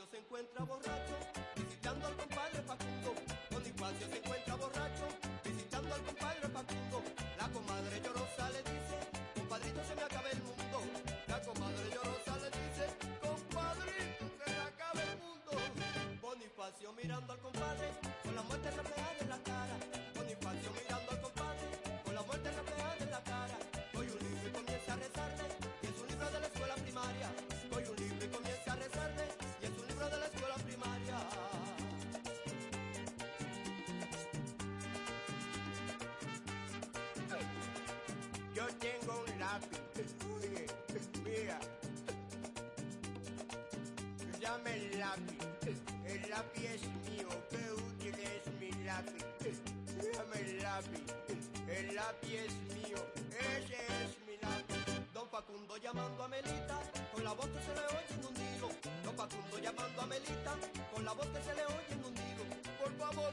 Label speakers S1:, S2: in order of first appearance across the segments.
S1: Ignacio se encuentra borracho, visitando al compadre Facundo. Don Ignacio se encuentra borracho, visitando al compadre Facundo. La comadre llorosa le dice, compadrito se me acaba el mundo. La
S2: comadre llorosa le dice, compadrito se me acaba el mundo. Bonifacio mirando al compadre, con la muerte repetida. tengo un lápiz. Oye, mira. Dame el lápiz. El lápiz mío. Qué útil es mi lápiz. Dame el lápiz. El lápiz mío. Ese es mi lápiz. Don Facundo llamando a Melita. Con la voz que se le oye en un tiro. Don Facundo llamando a Melita. Con la voz que se le oye en un tiro. Por favor,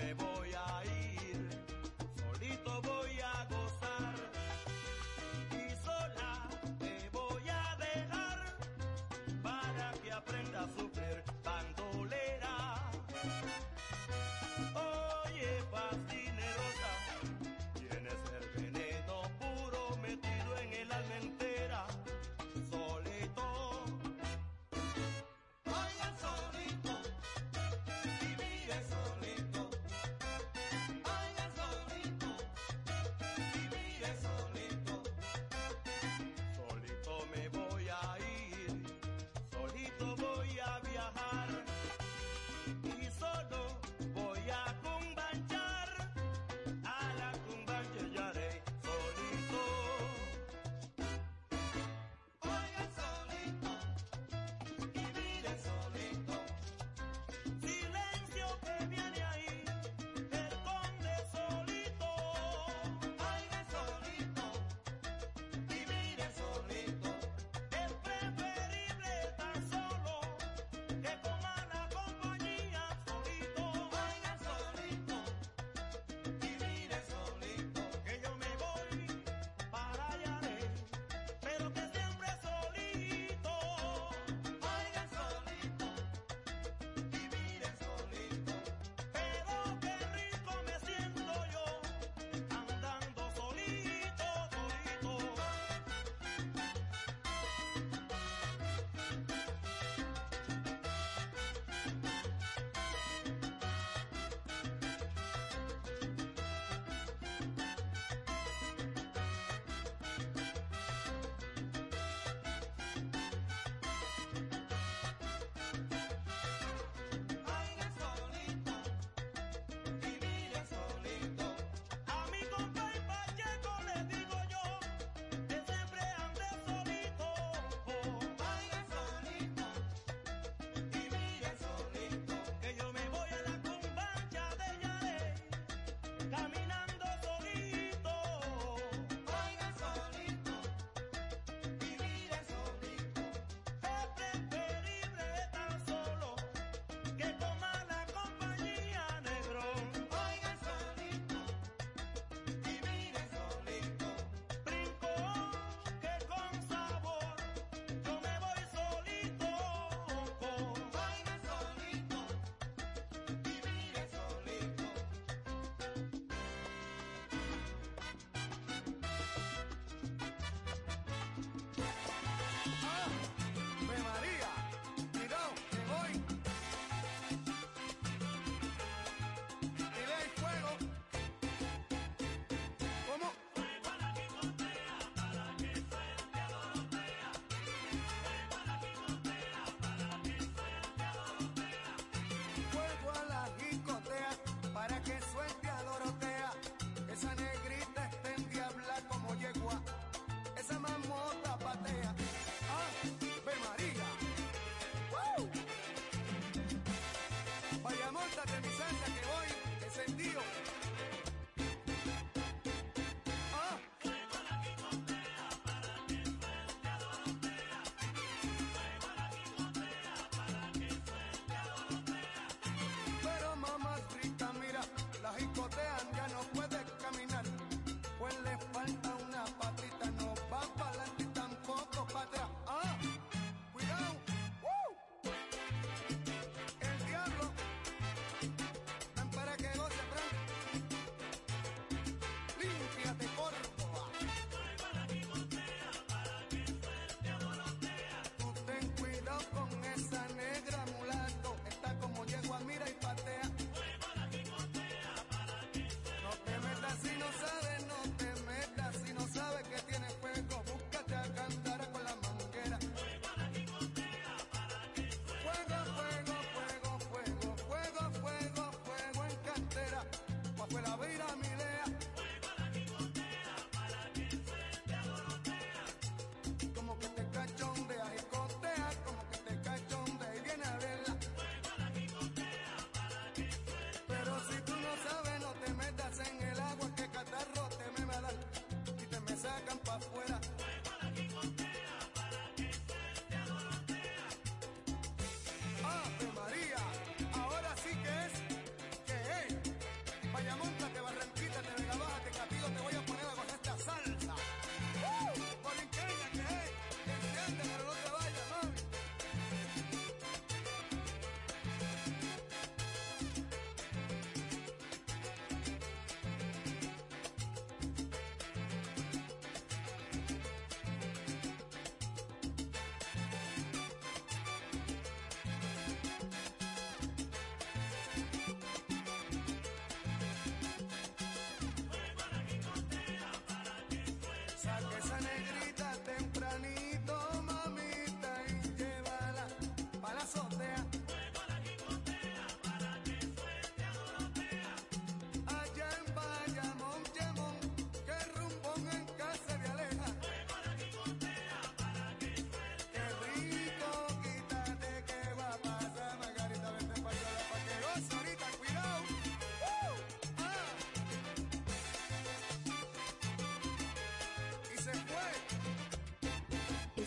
S2: me voy a
S1: ir, solito voy a gozar y sola te voy a dejar para que aprenda a sufrir
S3: bandolera.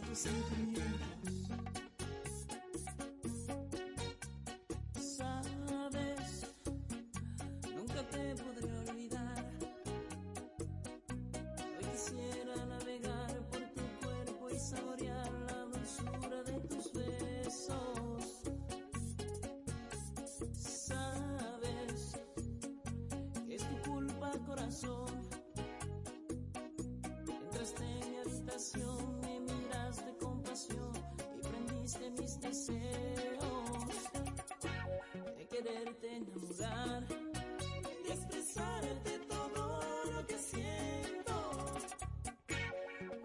S4: do seu me mis deseos de quererte enamorar y expresarte todo lo que siento,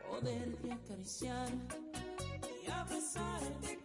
S4: poderte acariciar y abrazarte.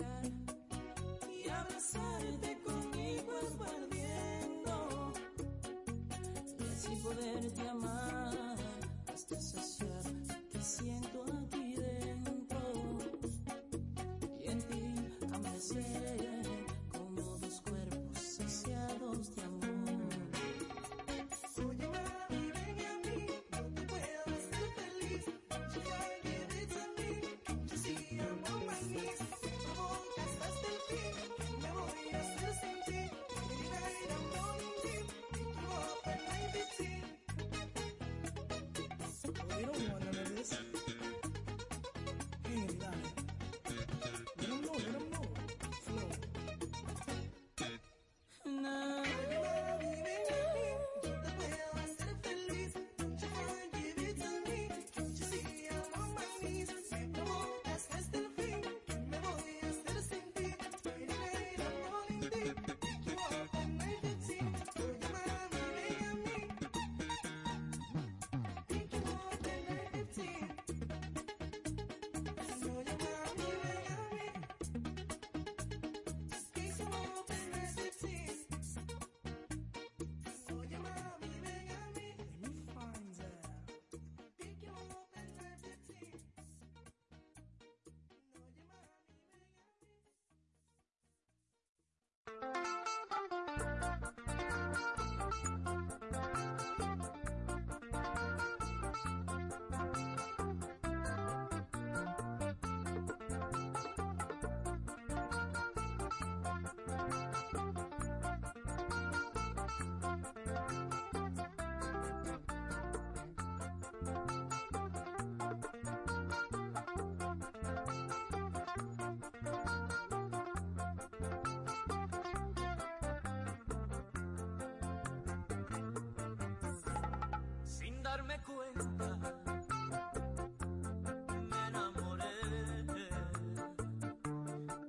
S4: acariciar y abrazarte conmigo esparciendo y así poderte amar hasta saciar que siento aquí dentro y en ti amanecer. Darme cuenta, me enamoré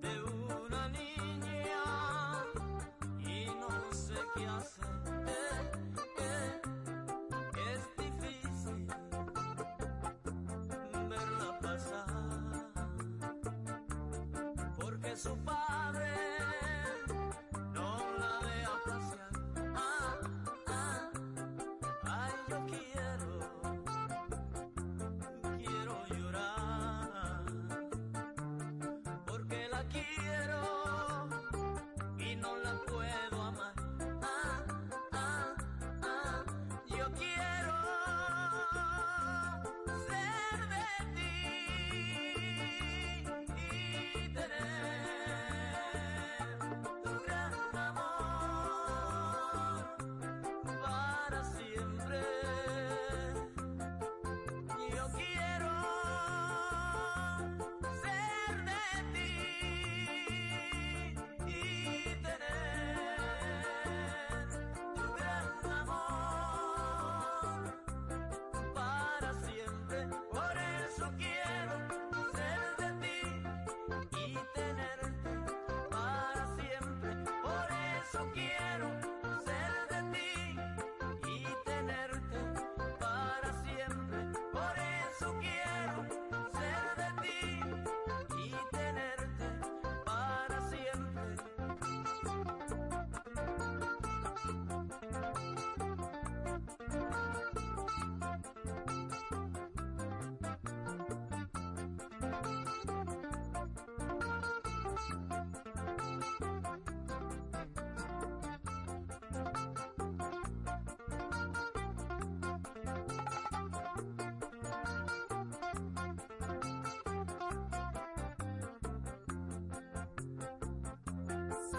S4: de una niña y no sé qué hacer. Es difícil verla pasar porque su. aquí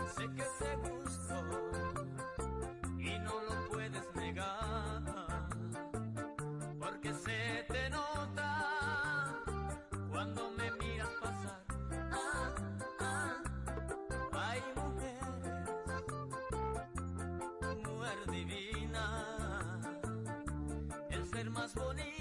S5: sé que te gustó y no lo puedes negar, porque se te nota cuando me miras pasar. Ah, ah, hay mujeres, mujer divina, el ser más bonito.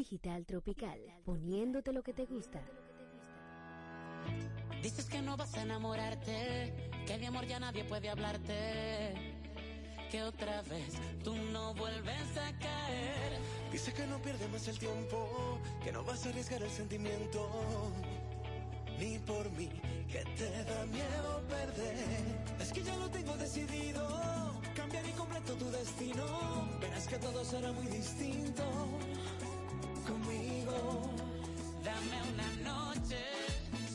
S6: Digital Tropical, poniéndote lo que te gusta.
S7: Dices que no vas a enamorarte, que de amor ya nadie puede hablarte, que otra vez tú no vuelves a caer.
S8: Dices que no pierdes más el tiempo, que no vas a arriesgar el sentimiento, ni por mí, que te da miedo perder. Es que ya lo tengo decidido, cambiar y completo tu destino, verás que todo será muy distinto
S7: Dame una noche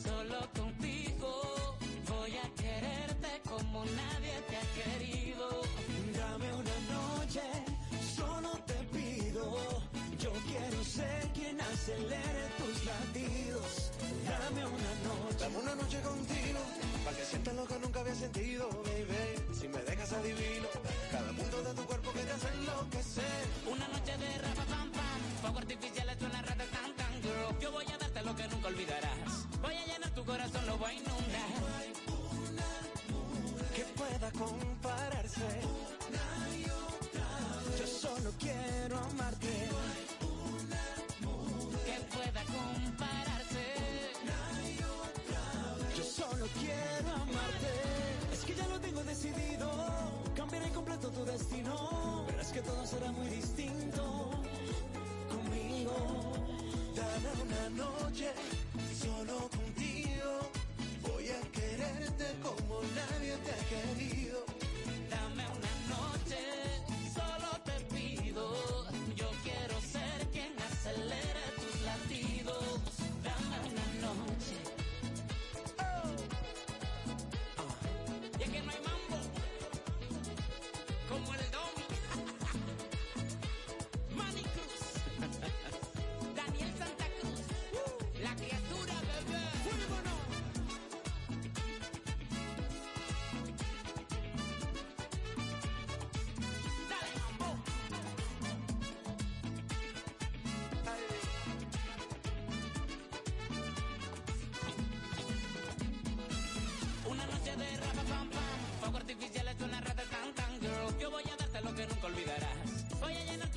S7: solo contigo. Voy a quererte como nadie te ha querido.
S8: Dame una noche, solo te pido. Yo quiero ser quien acelera será muy distinto conmigo. Dame una noche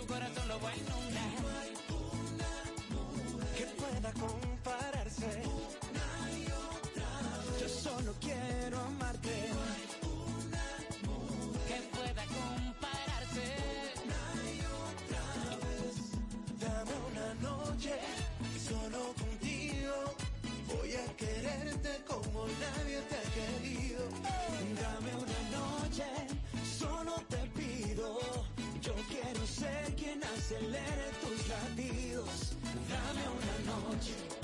S7: corazón lo
S8: bueno. acelere tus latidos. Dame una noche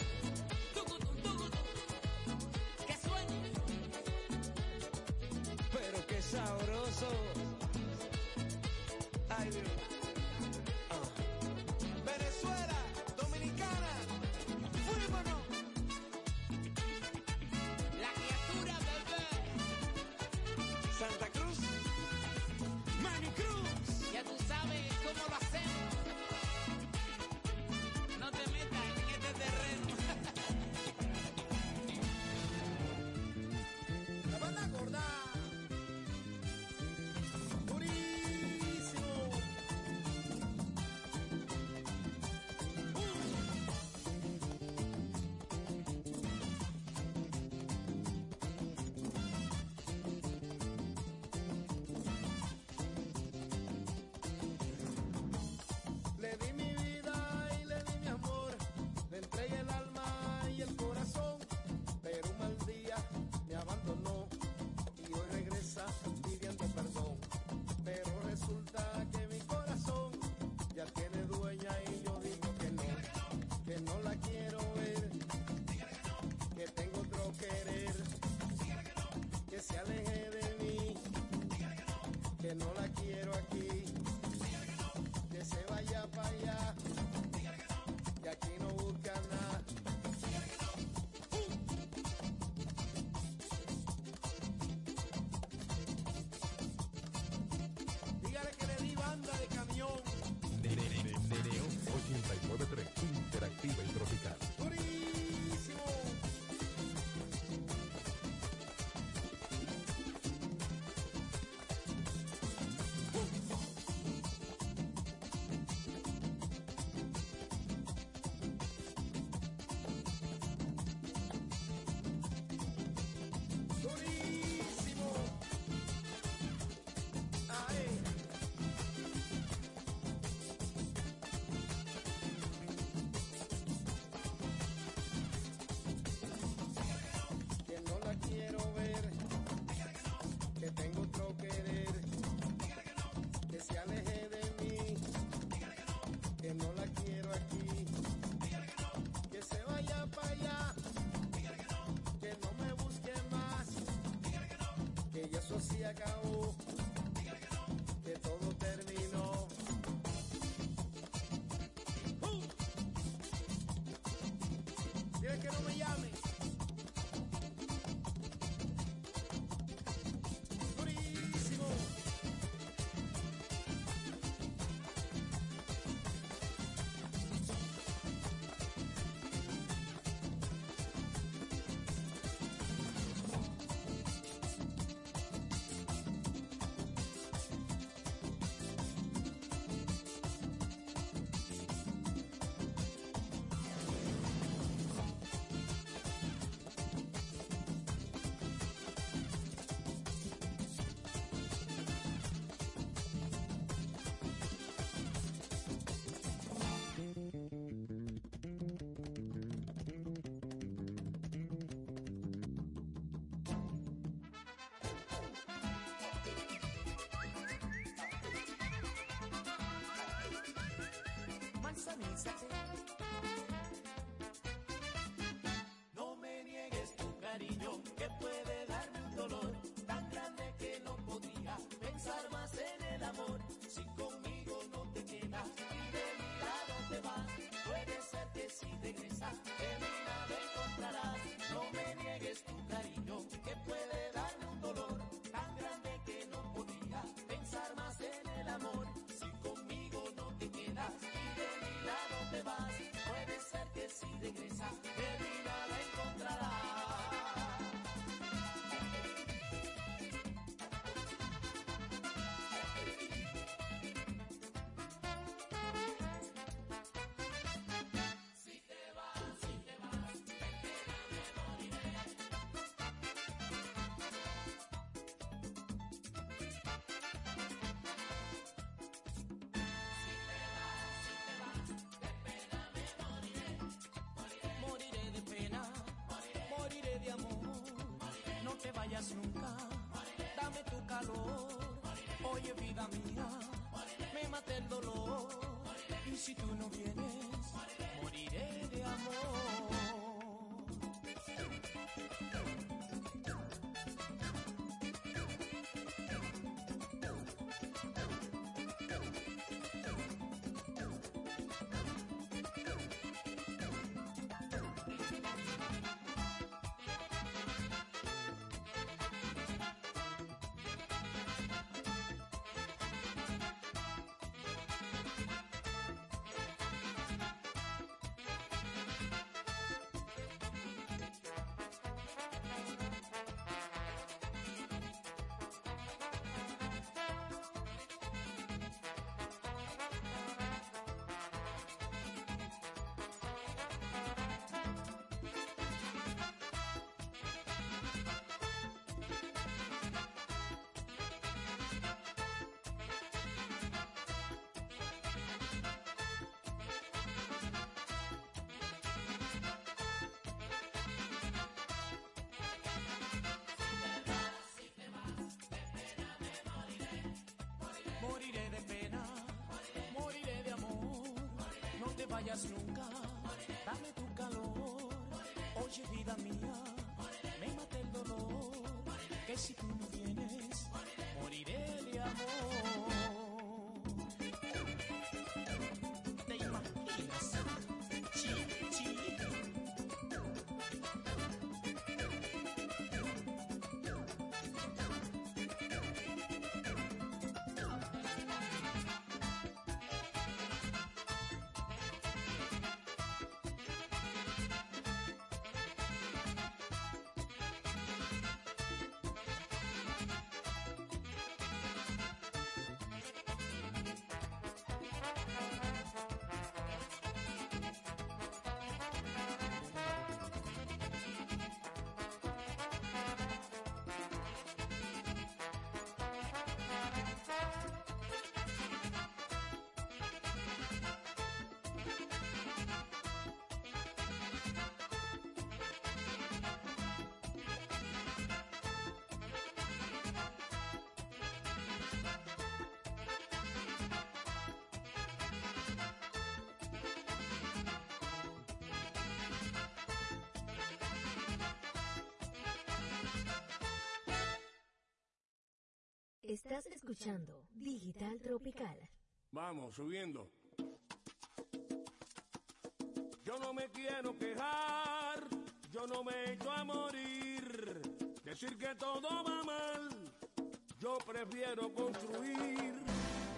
S2: No me
S7: niegues tu cariño que puede darme un dolor.
S8: nunca. Dame tu calor. Oye, vida mía, me mata el dolor. Y si tú no vienes. vayas nunca, dame tu calor. Oye, vida mía, me mata el dolor. Que si tú no vienes, moriré de amor.
S6: Estás escuchando Digital Tropical.
S9: Vamos, subiendo. Yo no me quiero quejar, yo no me echo a morir. Decir que todo va mal, yo prefiero construir.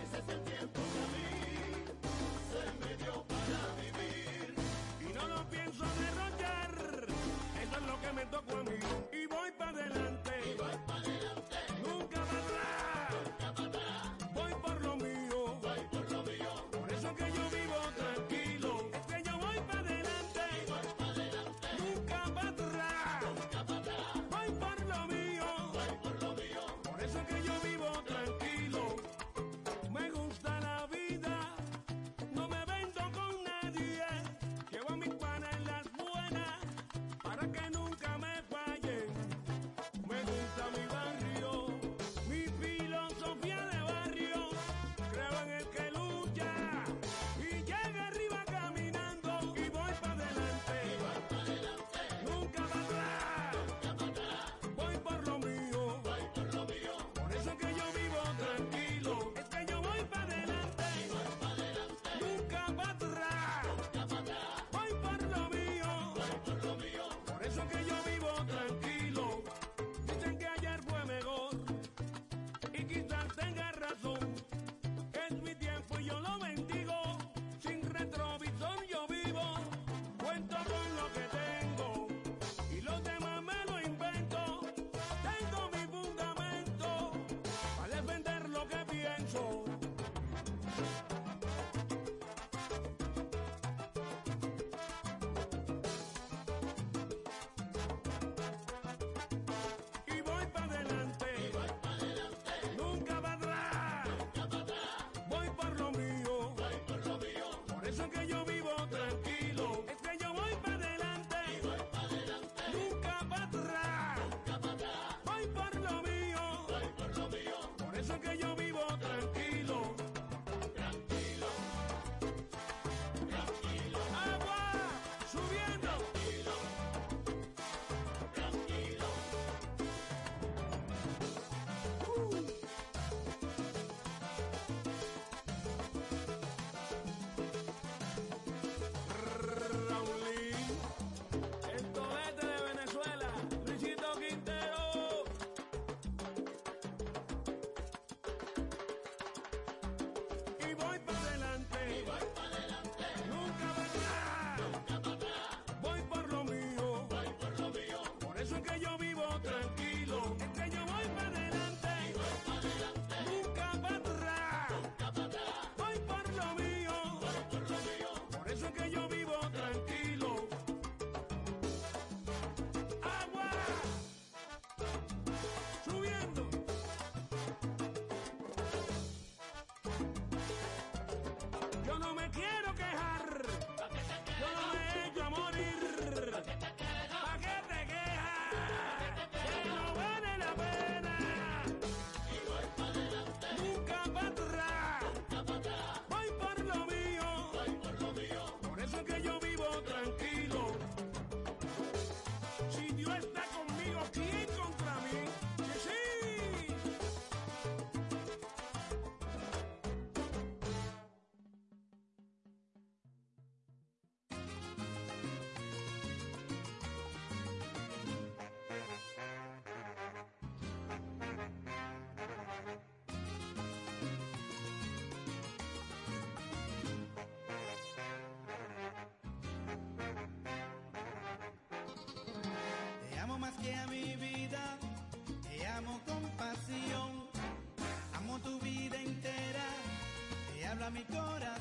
S9: Ese es el tiempo que a mí se me dio para vivir. Y no lo pienso derrochar, eso es lo que me tocó a mí. Saan? mi
S10: corazón.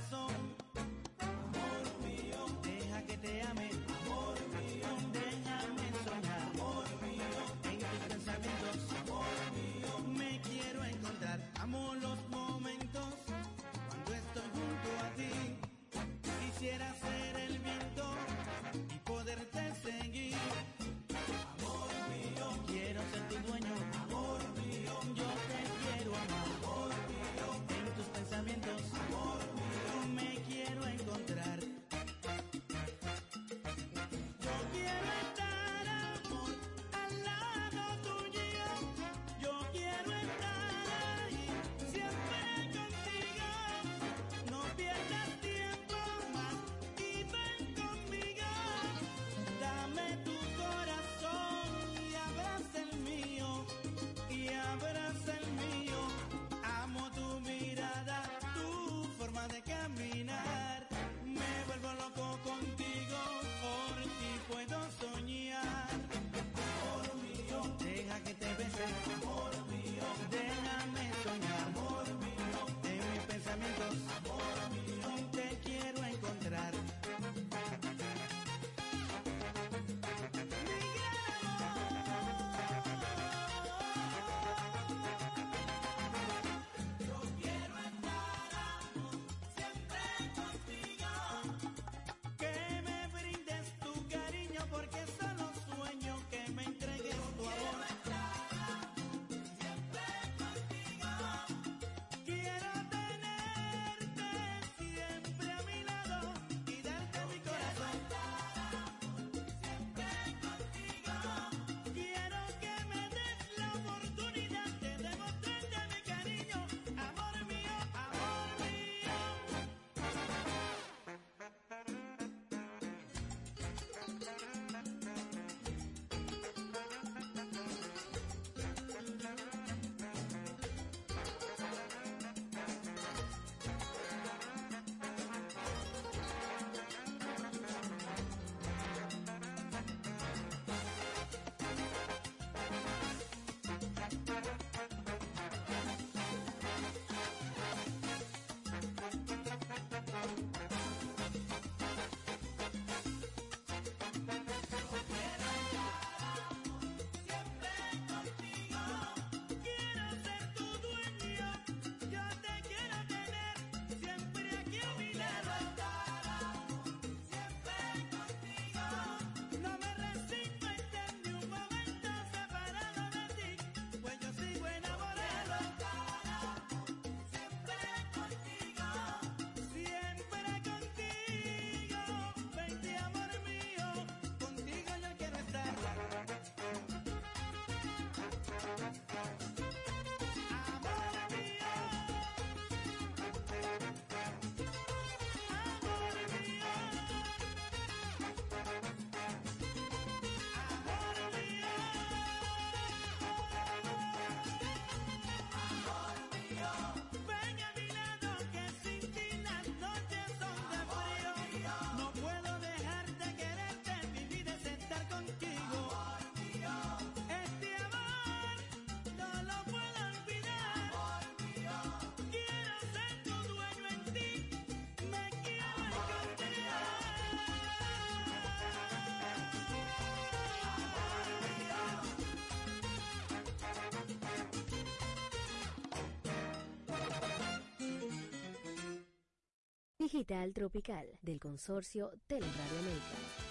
S5: Digital Tropical del consorcio Teleradio América.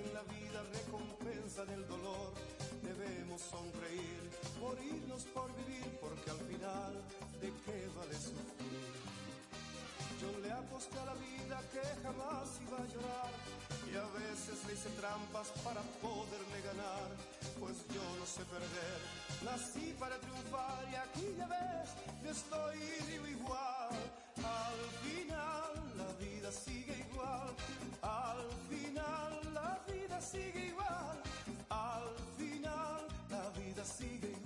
S11: En la vida recompensan el dolor. Debemos sonreír, morirnos por vivir, porque al final, ¿de qué vale sufrir? Yo le aposté a la vida que jamás iba a llorar y a veces le hice trampas para poderle ganar, pues yo no sé perder, nací para triunfar y aquí ya ves, yo estoy vivo igual. Al final la vida sigue igual, al final la vida sigue igual, al final la vida sigue igual,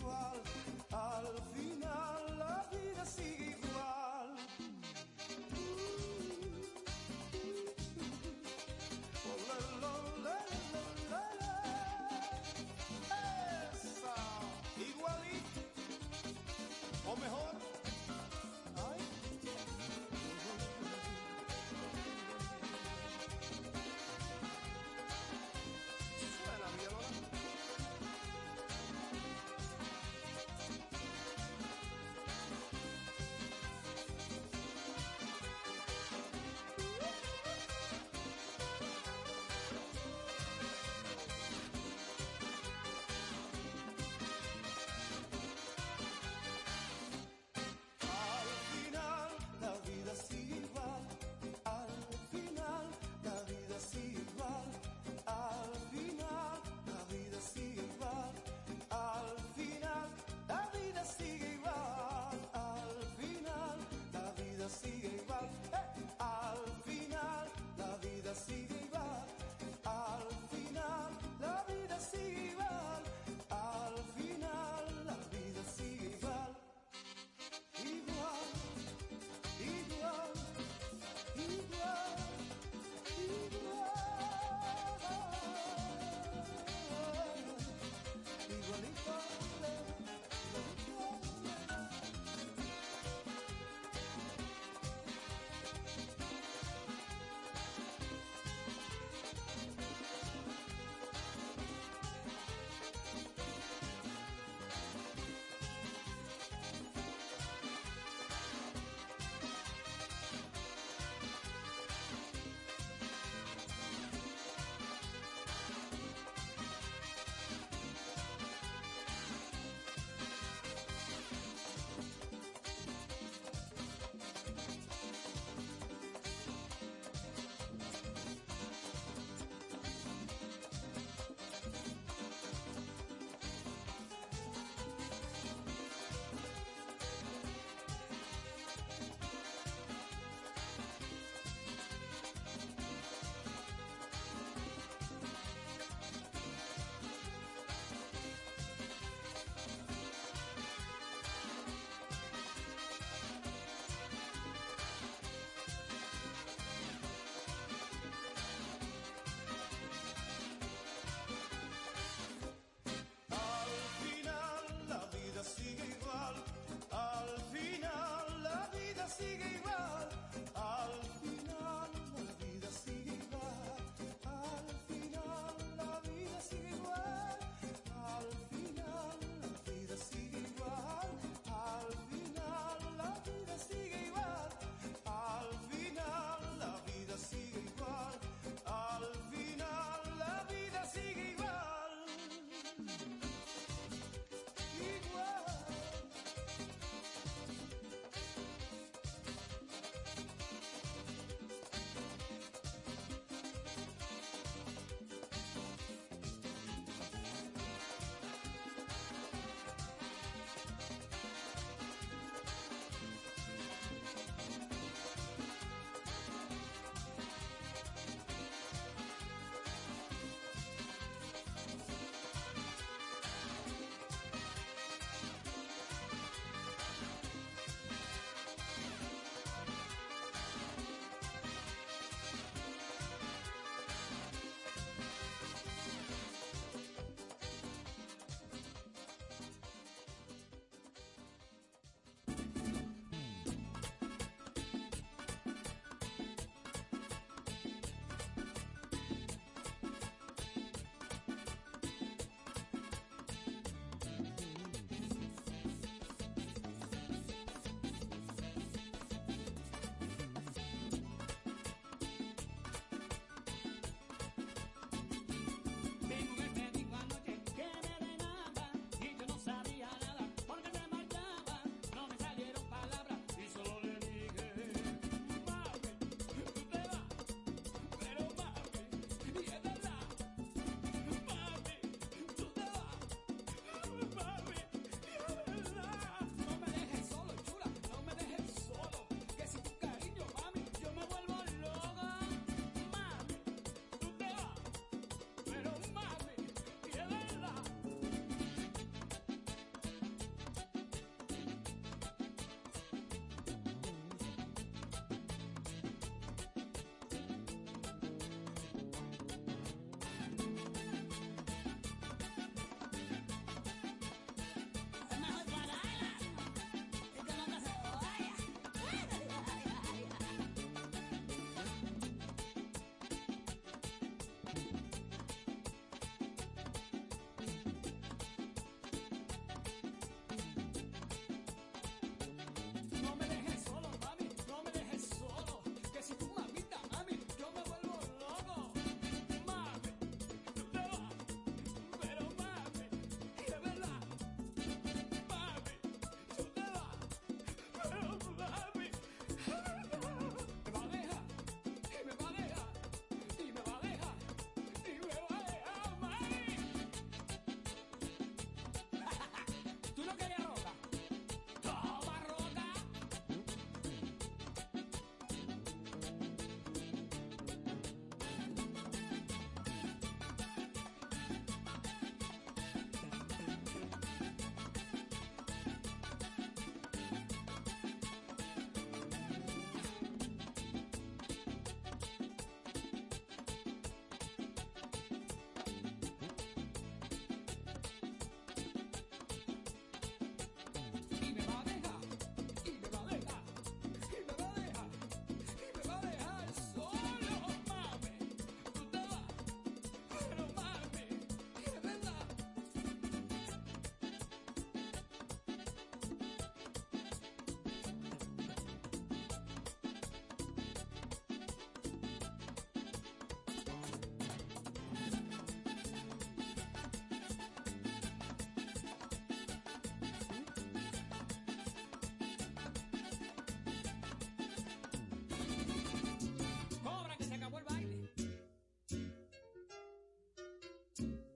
S11: you.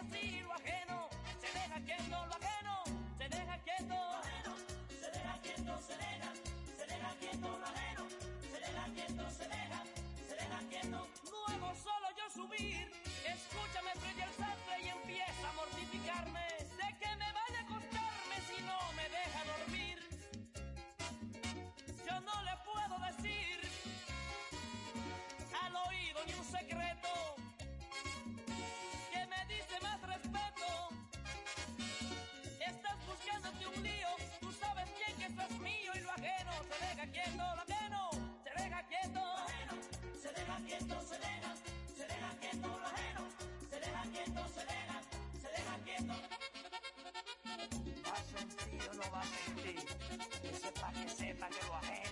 S11: así lo ajeno, se deja quieto lo ajeno, se deja
S4: quieto. Lo ajeno, se deja quieto, se deja, se deja quieto
S12: lo ajeno, se deja quieto, se deja, se deja quieto. Luego solo yo subir, escúchame frente al sastre y empieza a mortificarme. Sé que me vaya a acostarme si no me deja dormir. Yo no le puedo decir al oído ni un secreto. Estás buscándote un lío, tú sabes bien que esto es mío y lo ajeno se deja quieto, lo ajeno se deja quieto.
S4: Lo ajeno se deja quieto, se deja, se deja quieto, lo ajeno se deja quieto, se deja, se deja quieto.
S13: Va a sentir o no va a sentir. Que sepa que sepa que lo ajeno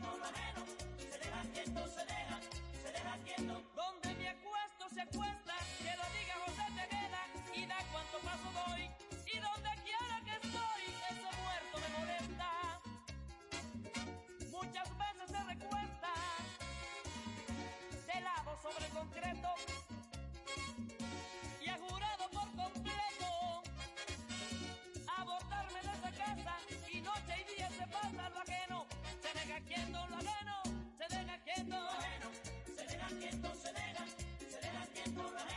S13: quieto,
S12: se deja quieto, se deja,
S4: se deja quieto. Quieto lo ajeno, se deja quieto.
S12: Lo ajeno se deja quieto, se deja,
S4: se deja quieto, lo ajeno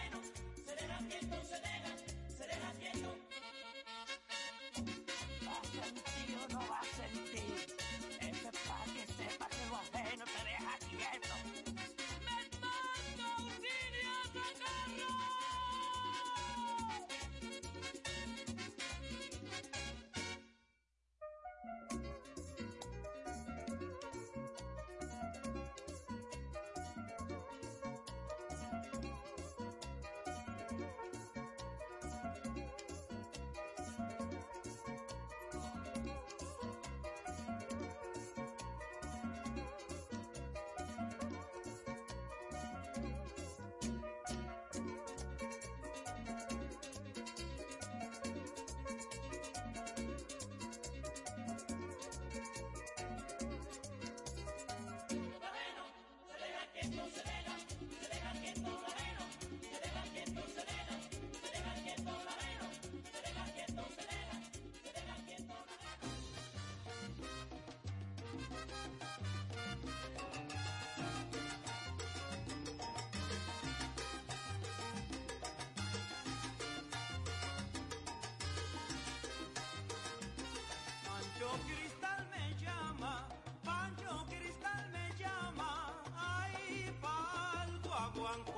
S10: pa'l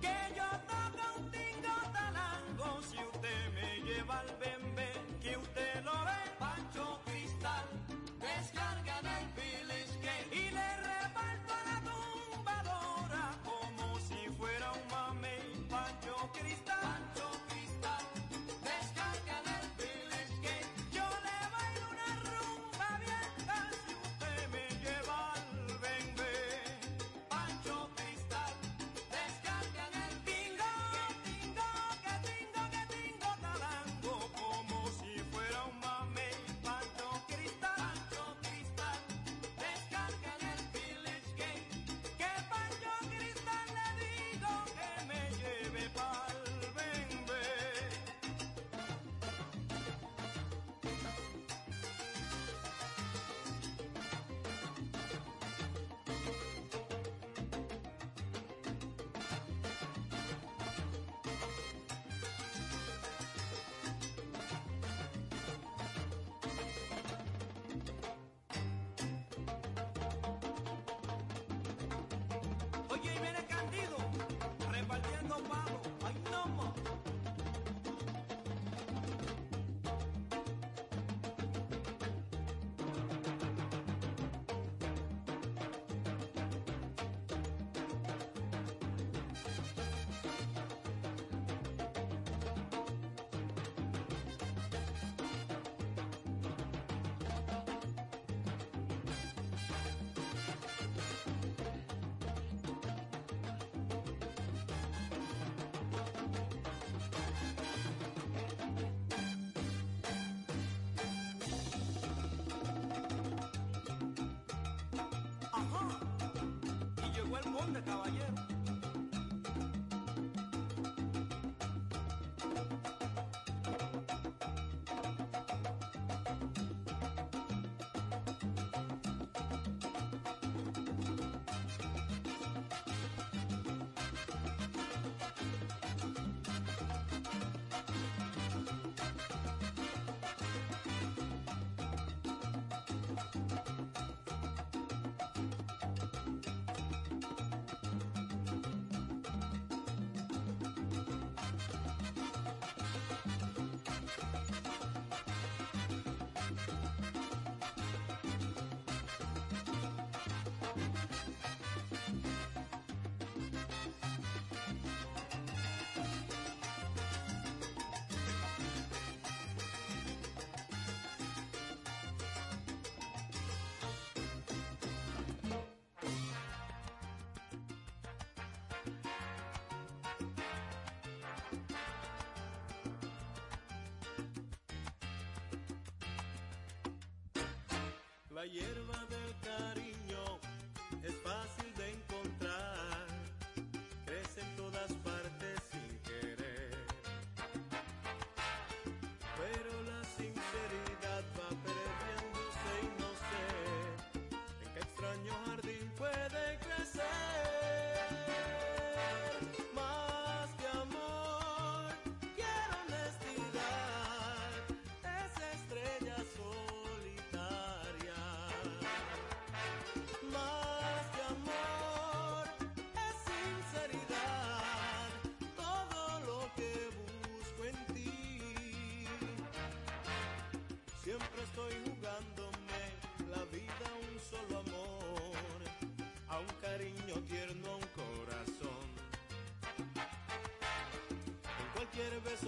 S10: Que yo toco un tingo talango si usted me lleva al bembe.
S3: hierba del cariño. Es fácil Get a bus.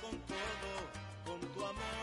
S3: con todo, con tu amor.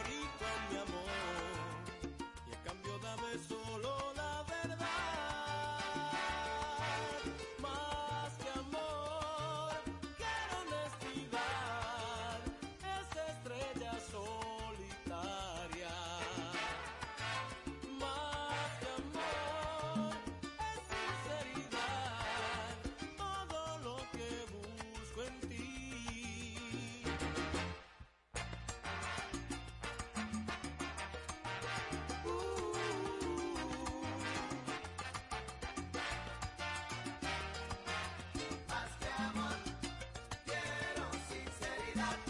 S14: out.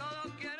S14: todos quieren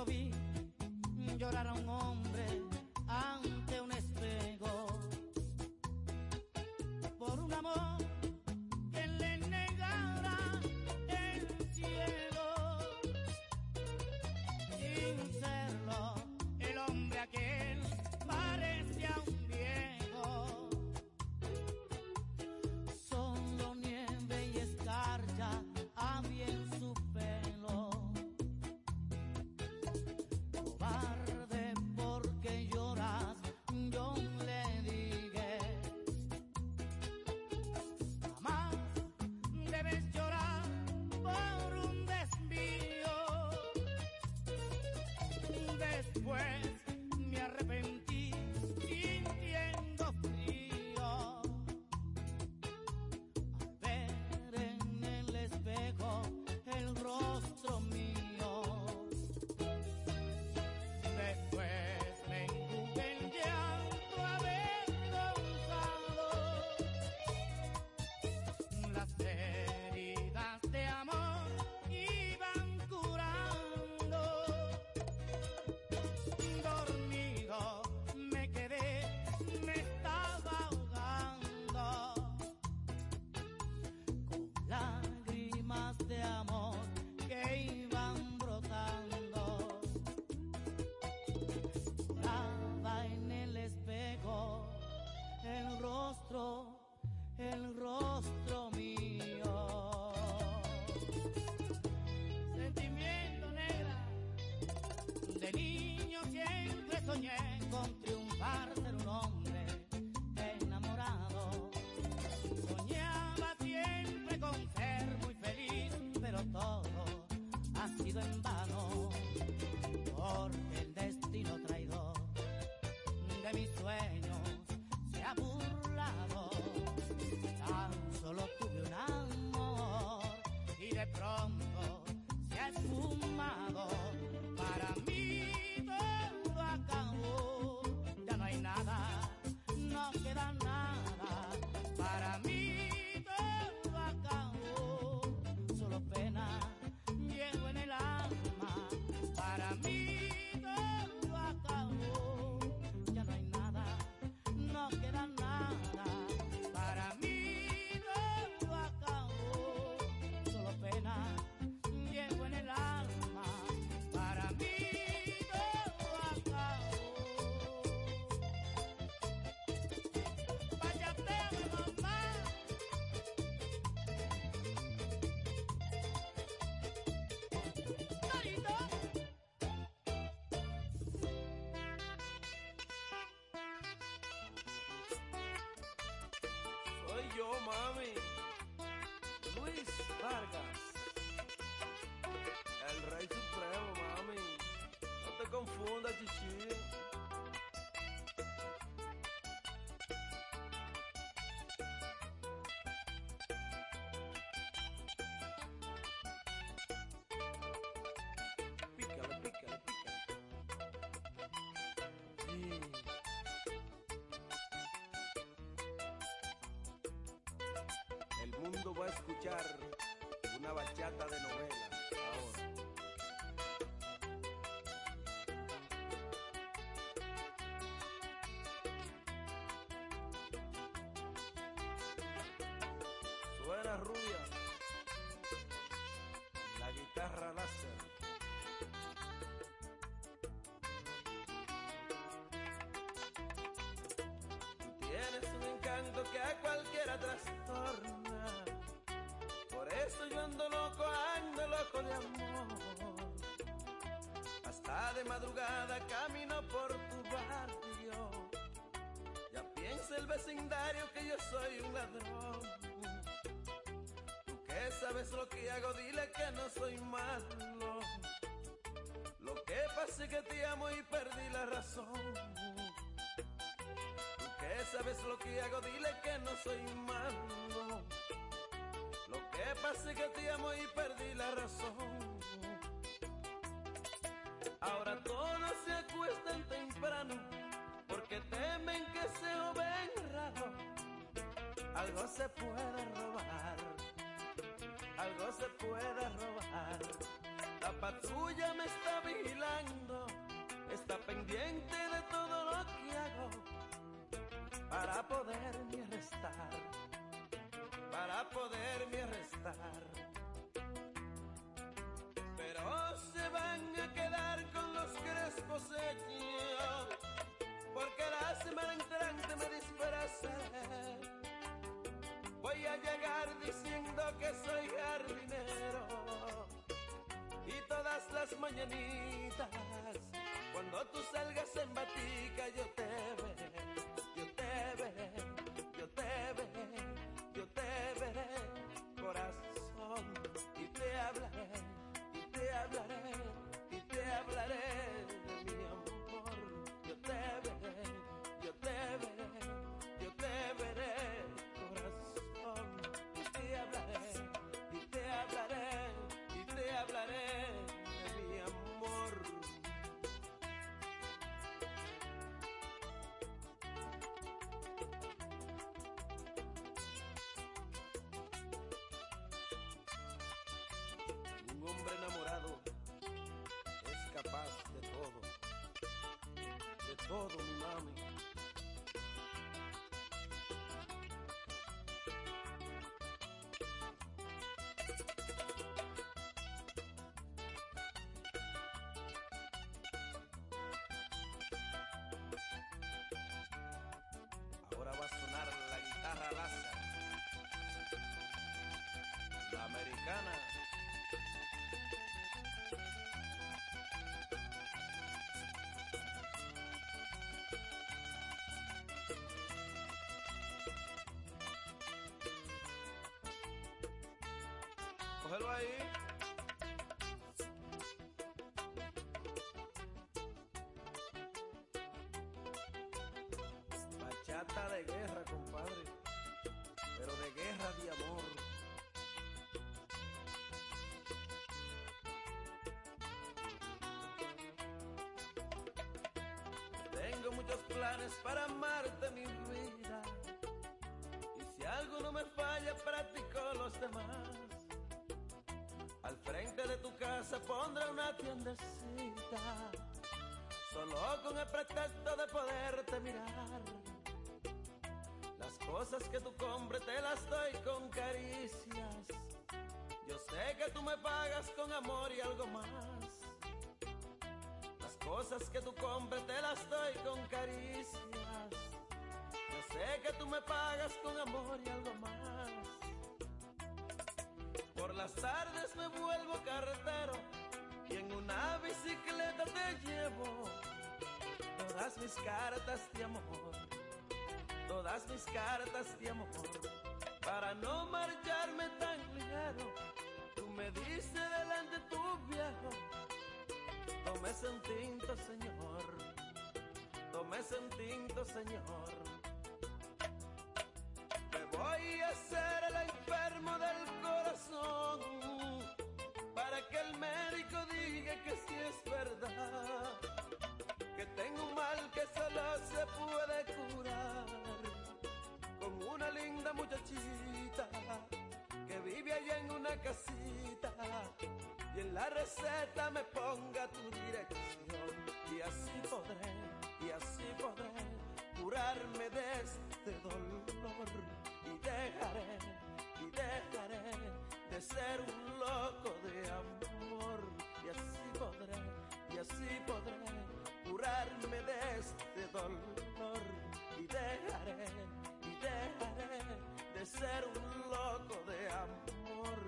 S15: Yo
S16: vi llorar a un hombre
S17: mami. Luis Vargas. El rey supremo, mami. No te confundas. Escuchar una bachata de novela. Suena rubia. La guitarra láser. Tienes un encanto que a cualquiera trastorna. Eso yo ando loco, ando loco de amor. Hasta de madrugada camino por tu barrio. Ya piensa el vecindario que yo soy un ladrón. Tú que sabes lo que hago, dile que no soy malo. Lo que pasa es que te amo y perdí la razón. Tú que sabes lo que hago, dile que no soy malo. Que pasa que te amo y perdí la razón. Ahora todos se acuestan temprano porque temen que se ven raro. Algo se puede robar, algo se puede robar. La patrulla me está vigilando, está pendiente de todo lo que hago para poderme arrestar, para poderme arrestar. Pero se van a quedar con los crespos hechos, porque la semana entrante me disfrazaré. Voy a llegar diciendo que soy jardinero y todas las mañanitas cuando tú salgas en batica yo te veré, yo te veré, yo te veré, yo te veré, corazón, y te hablaré, y te hablaré, y te hablaré de mi amor, yo te veré, todo, mi mami. Ahora va a sonar la guitarra láser, la americana. Ahí. Bachata de guerra, compadre. Pero de guerra de amor. Tengo muchos planes para amarte, mi vida. Y si algo no me falla, practico los demás. Al frente de tu casa pondré una tiendecita. Solo con el pretexto de poderte mirar. Las cosas que tú compres te las doy con caricias. Yo sé que tú me pagas con amor y algo más. Las cosas que tú compres te las doy con caricias. Yo sé que tú me pagas con amor y algo más. Las tardes me vuelvo carretero y en una bicicleta te llevo todas mis cartas de amor, todas mis cartas de amor. Para no marcharme tan ligero, tú me dices delante tu viejo, tómese un tinto, señor, tómese un tinto, señor. Me voy a hacer el enfermo del sí es verdad, que tengo un mal que solo se puede curar con una linda muchachita que vive allá en una casita y en la receta me ponga tu dirección. Y así podré, y así podré curarme de este dolor. Y dejaré, y dejaré de ser un loco de amor de este dolor y dejaré, y dejaré de ser un loco de amor.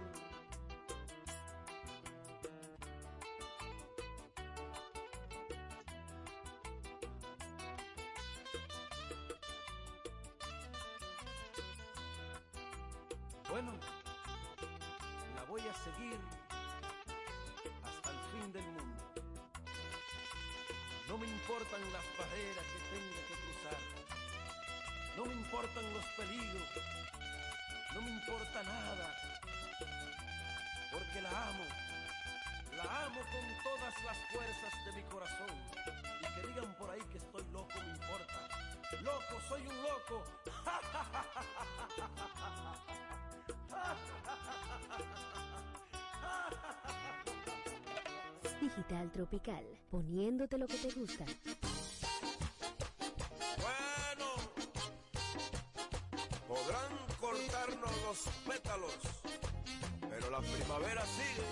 S17: Bueno, la voy a seguir hasta el fin del mundo. No me importan las barreras que tenga que cruzar. No me importan los peligros. No me importa nada. Porque la amo. La amo con todas las fuerzas de mi corazón. Y que digan por ahí que estoy loco, me importa. Loco, soy un loco.
S6: Digital Tropical, poniéndote lo que te gusta.
S9: Bueno, podrán cortarnos los pétalos, pero la primavera sigue.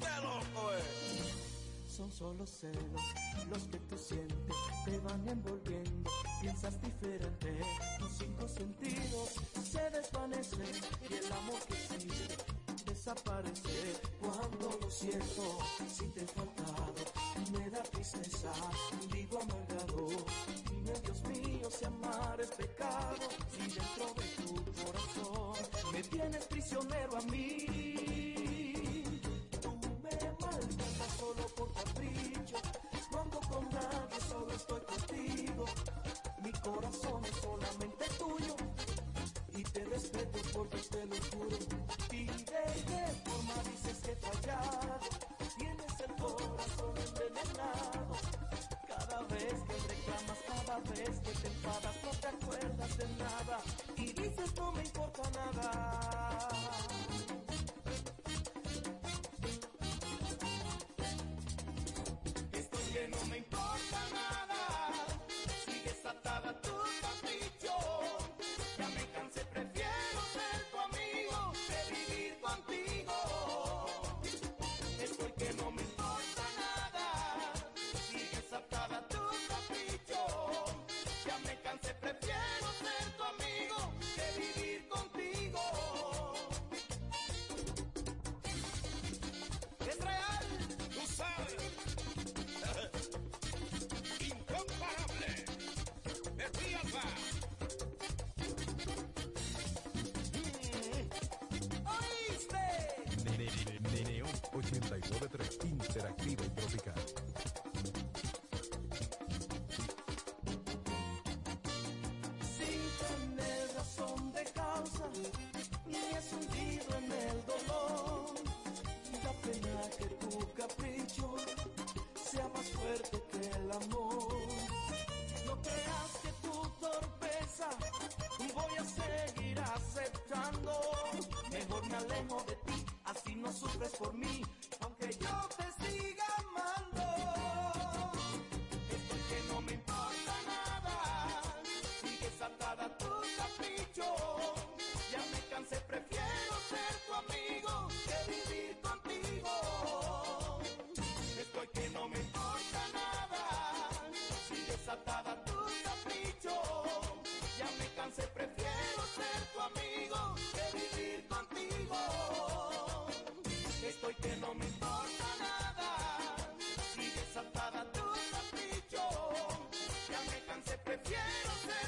S9: ¡Qué loco es!
S10: Son solo celos los que tú sientes, te van envolviendo, piensas diferente, tus cinco sentidos se desvanecen y el amor que sigue desaparece. Cuando lo siento, si te he faltado, me da tristeza, digo amargado, dime Dios mío si amar es pecado, si dentro de tu corazón me tienes prisionero a mí. Tú me maltratas solo por capricho. No con nadie, solo estoy contigo. Mi corazón es solamente tuyo. Y te respeto porque te lo juro. De forma dices que he fallado. Tienes el corazón envenenado. Cada vez que reclamas, cada vez que te enfadas, no te acuerdas de nada. Y dices no me importa nada. Tu capricho sea más fuerte que el amor. No creas que tu torpeza voy a seguir aceptando. Mejor me alejo de ti, así no sufres por mí, aunque yo te siga amando. Estoy que no me importa nada. Sigues atada a tu capricho. Ya me cansé, prefiero ser tu amigo Estoy que no me importa nada. Sigues atada a tu capricho. Ya me cansé, prefiero ser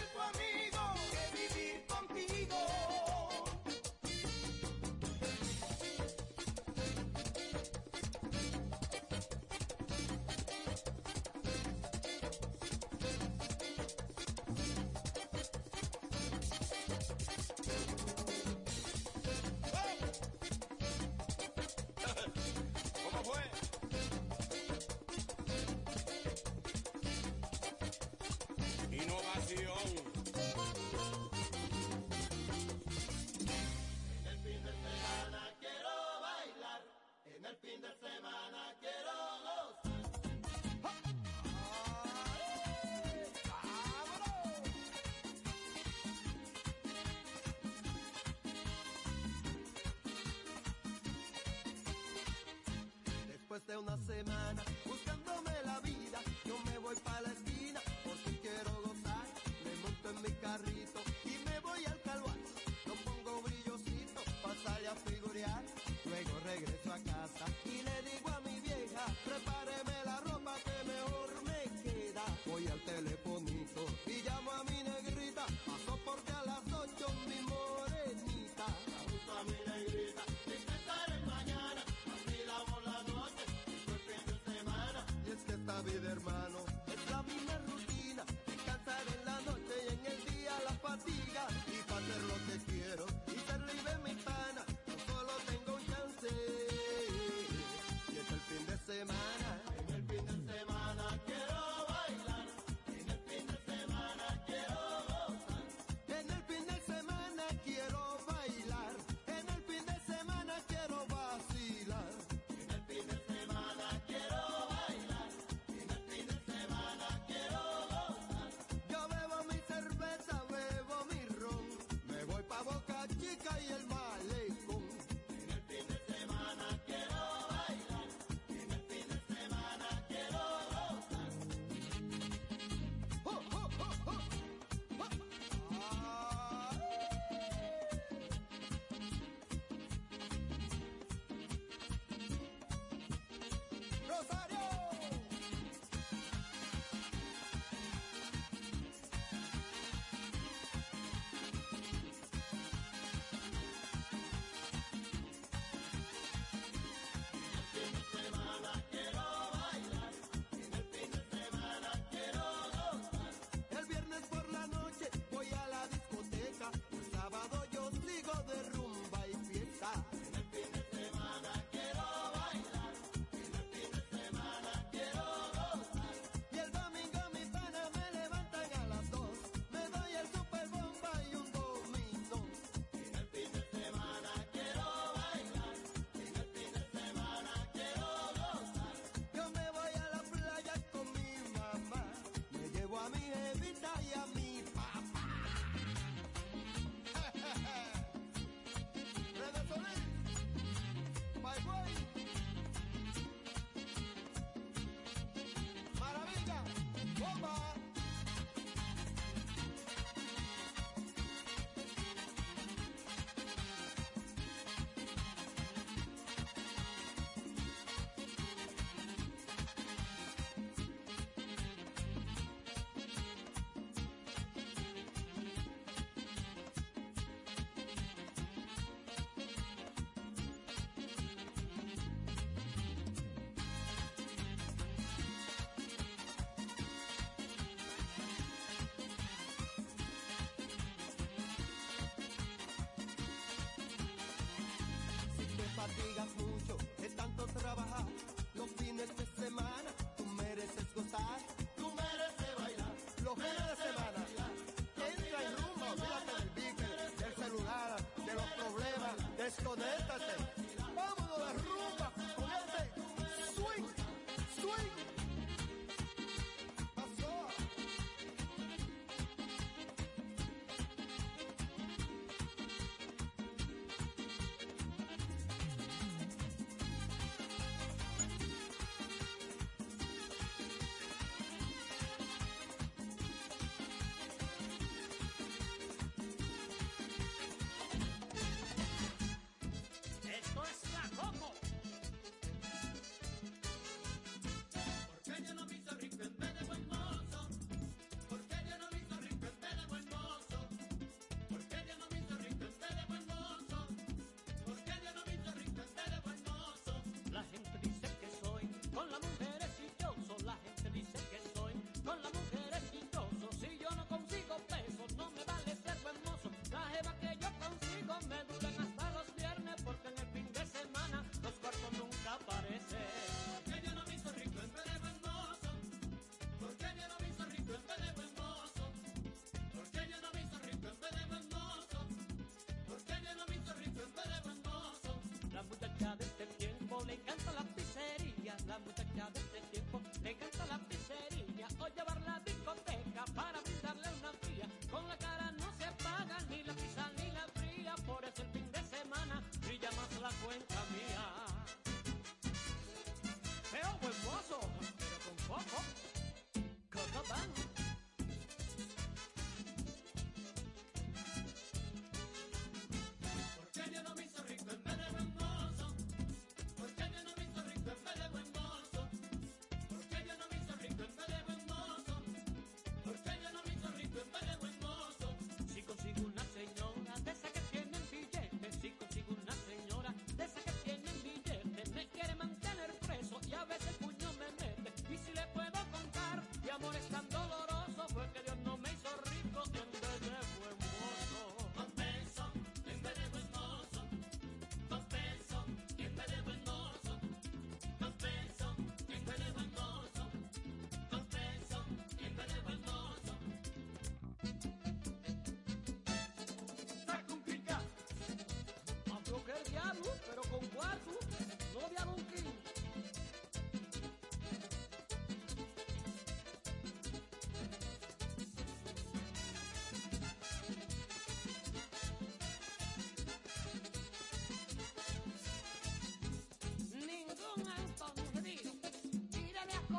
S10: después una semana.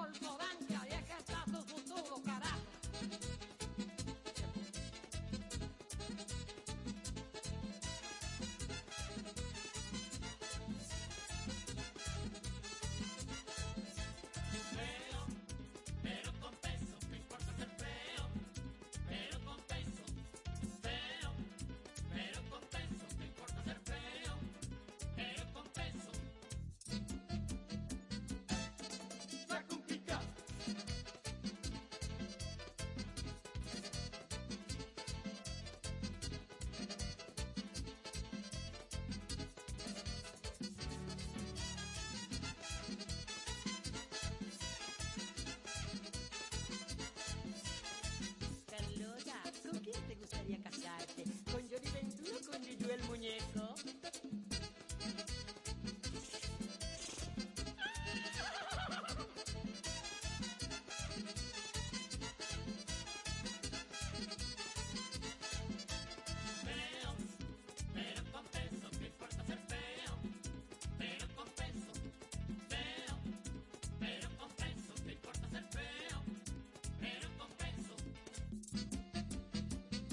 S10: 걸 걸어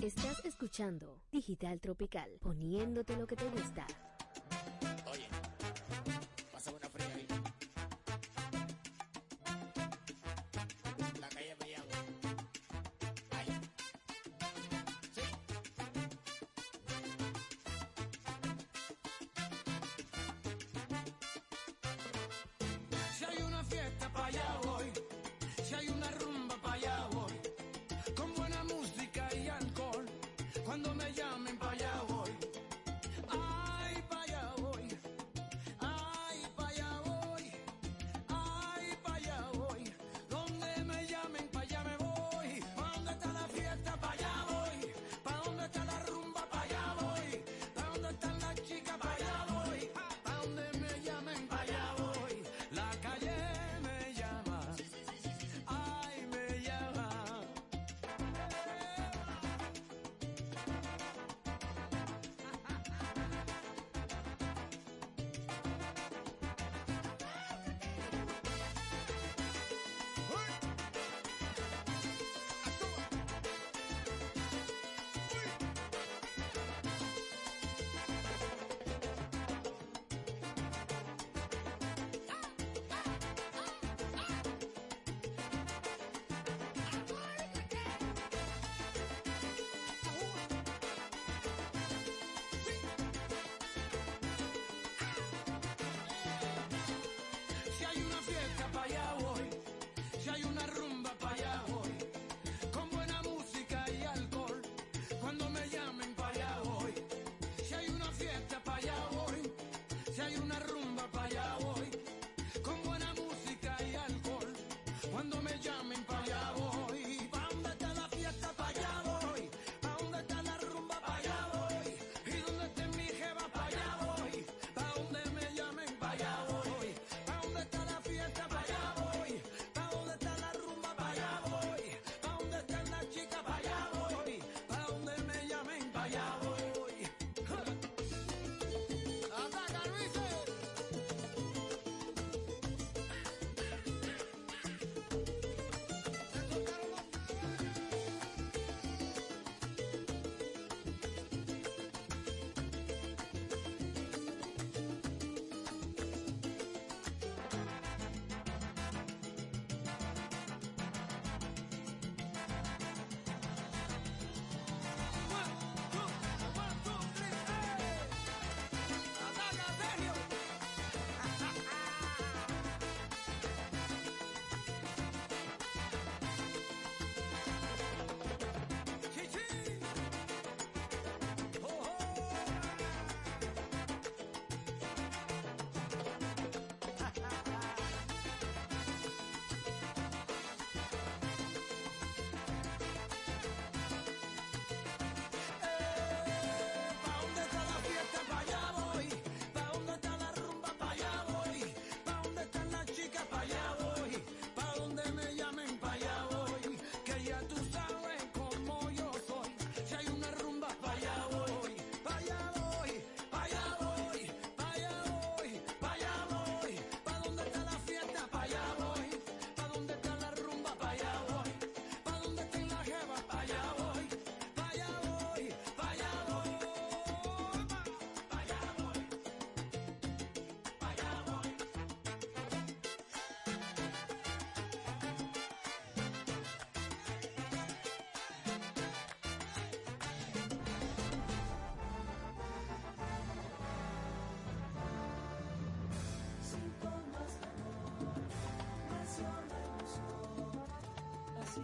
S5: Estás escuchando Digital Tropical, poniéndote lo que te gusta.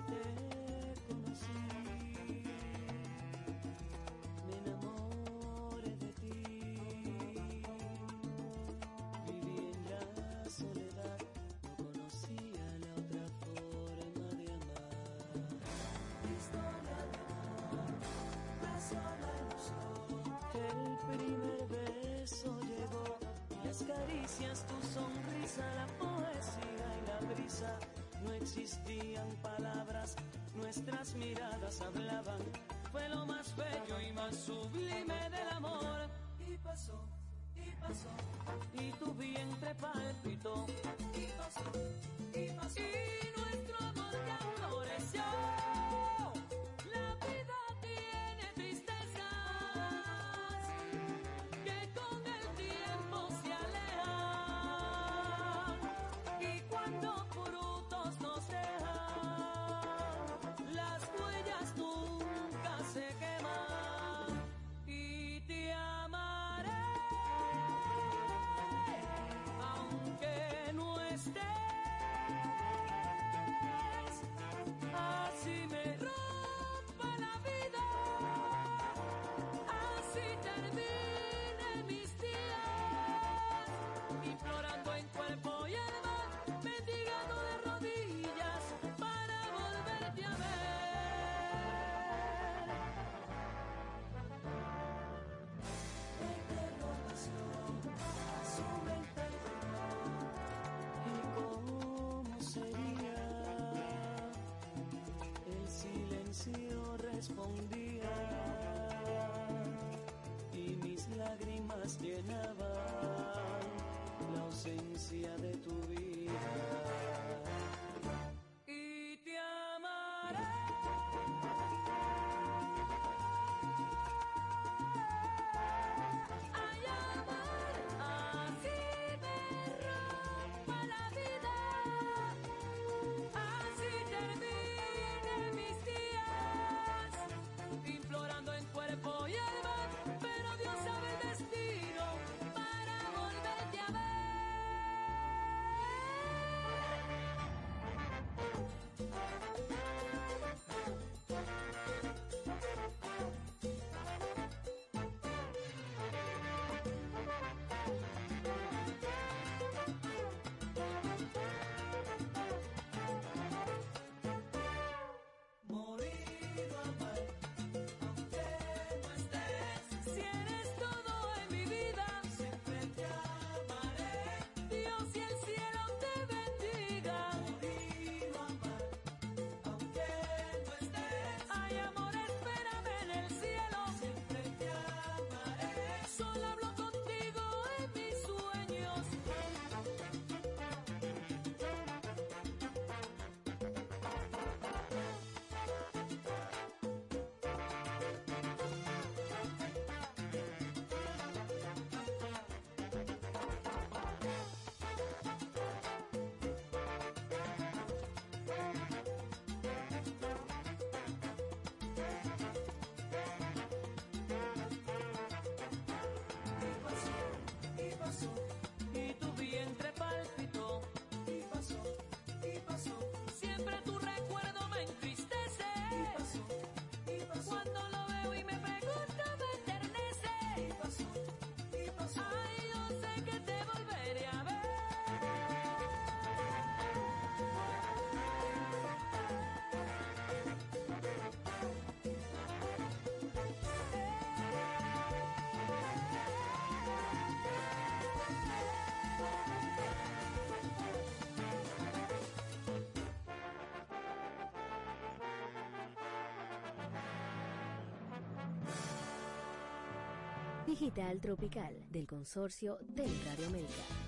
S18: te conocí, me enamoré de ti, viví en la soledad, no conocía la otra forma de amar. Pistola de amor, pasó la ilusión, el primer beso llegó, y las caricias, tu sonrisa, la poesía y la brisa no existían palabras nuestras miradas hablaban, fue lo más bello y más sublime del amor. Y pasó, y pasó, y tu vientre palpitó, y pasó. responder.
S6: Digital Tropical del consorcio Teleradio América.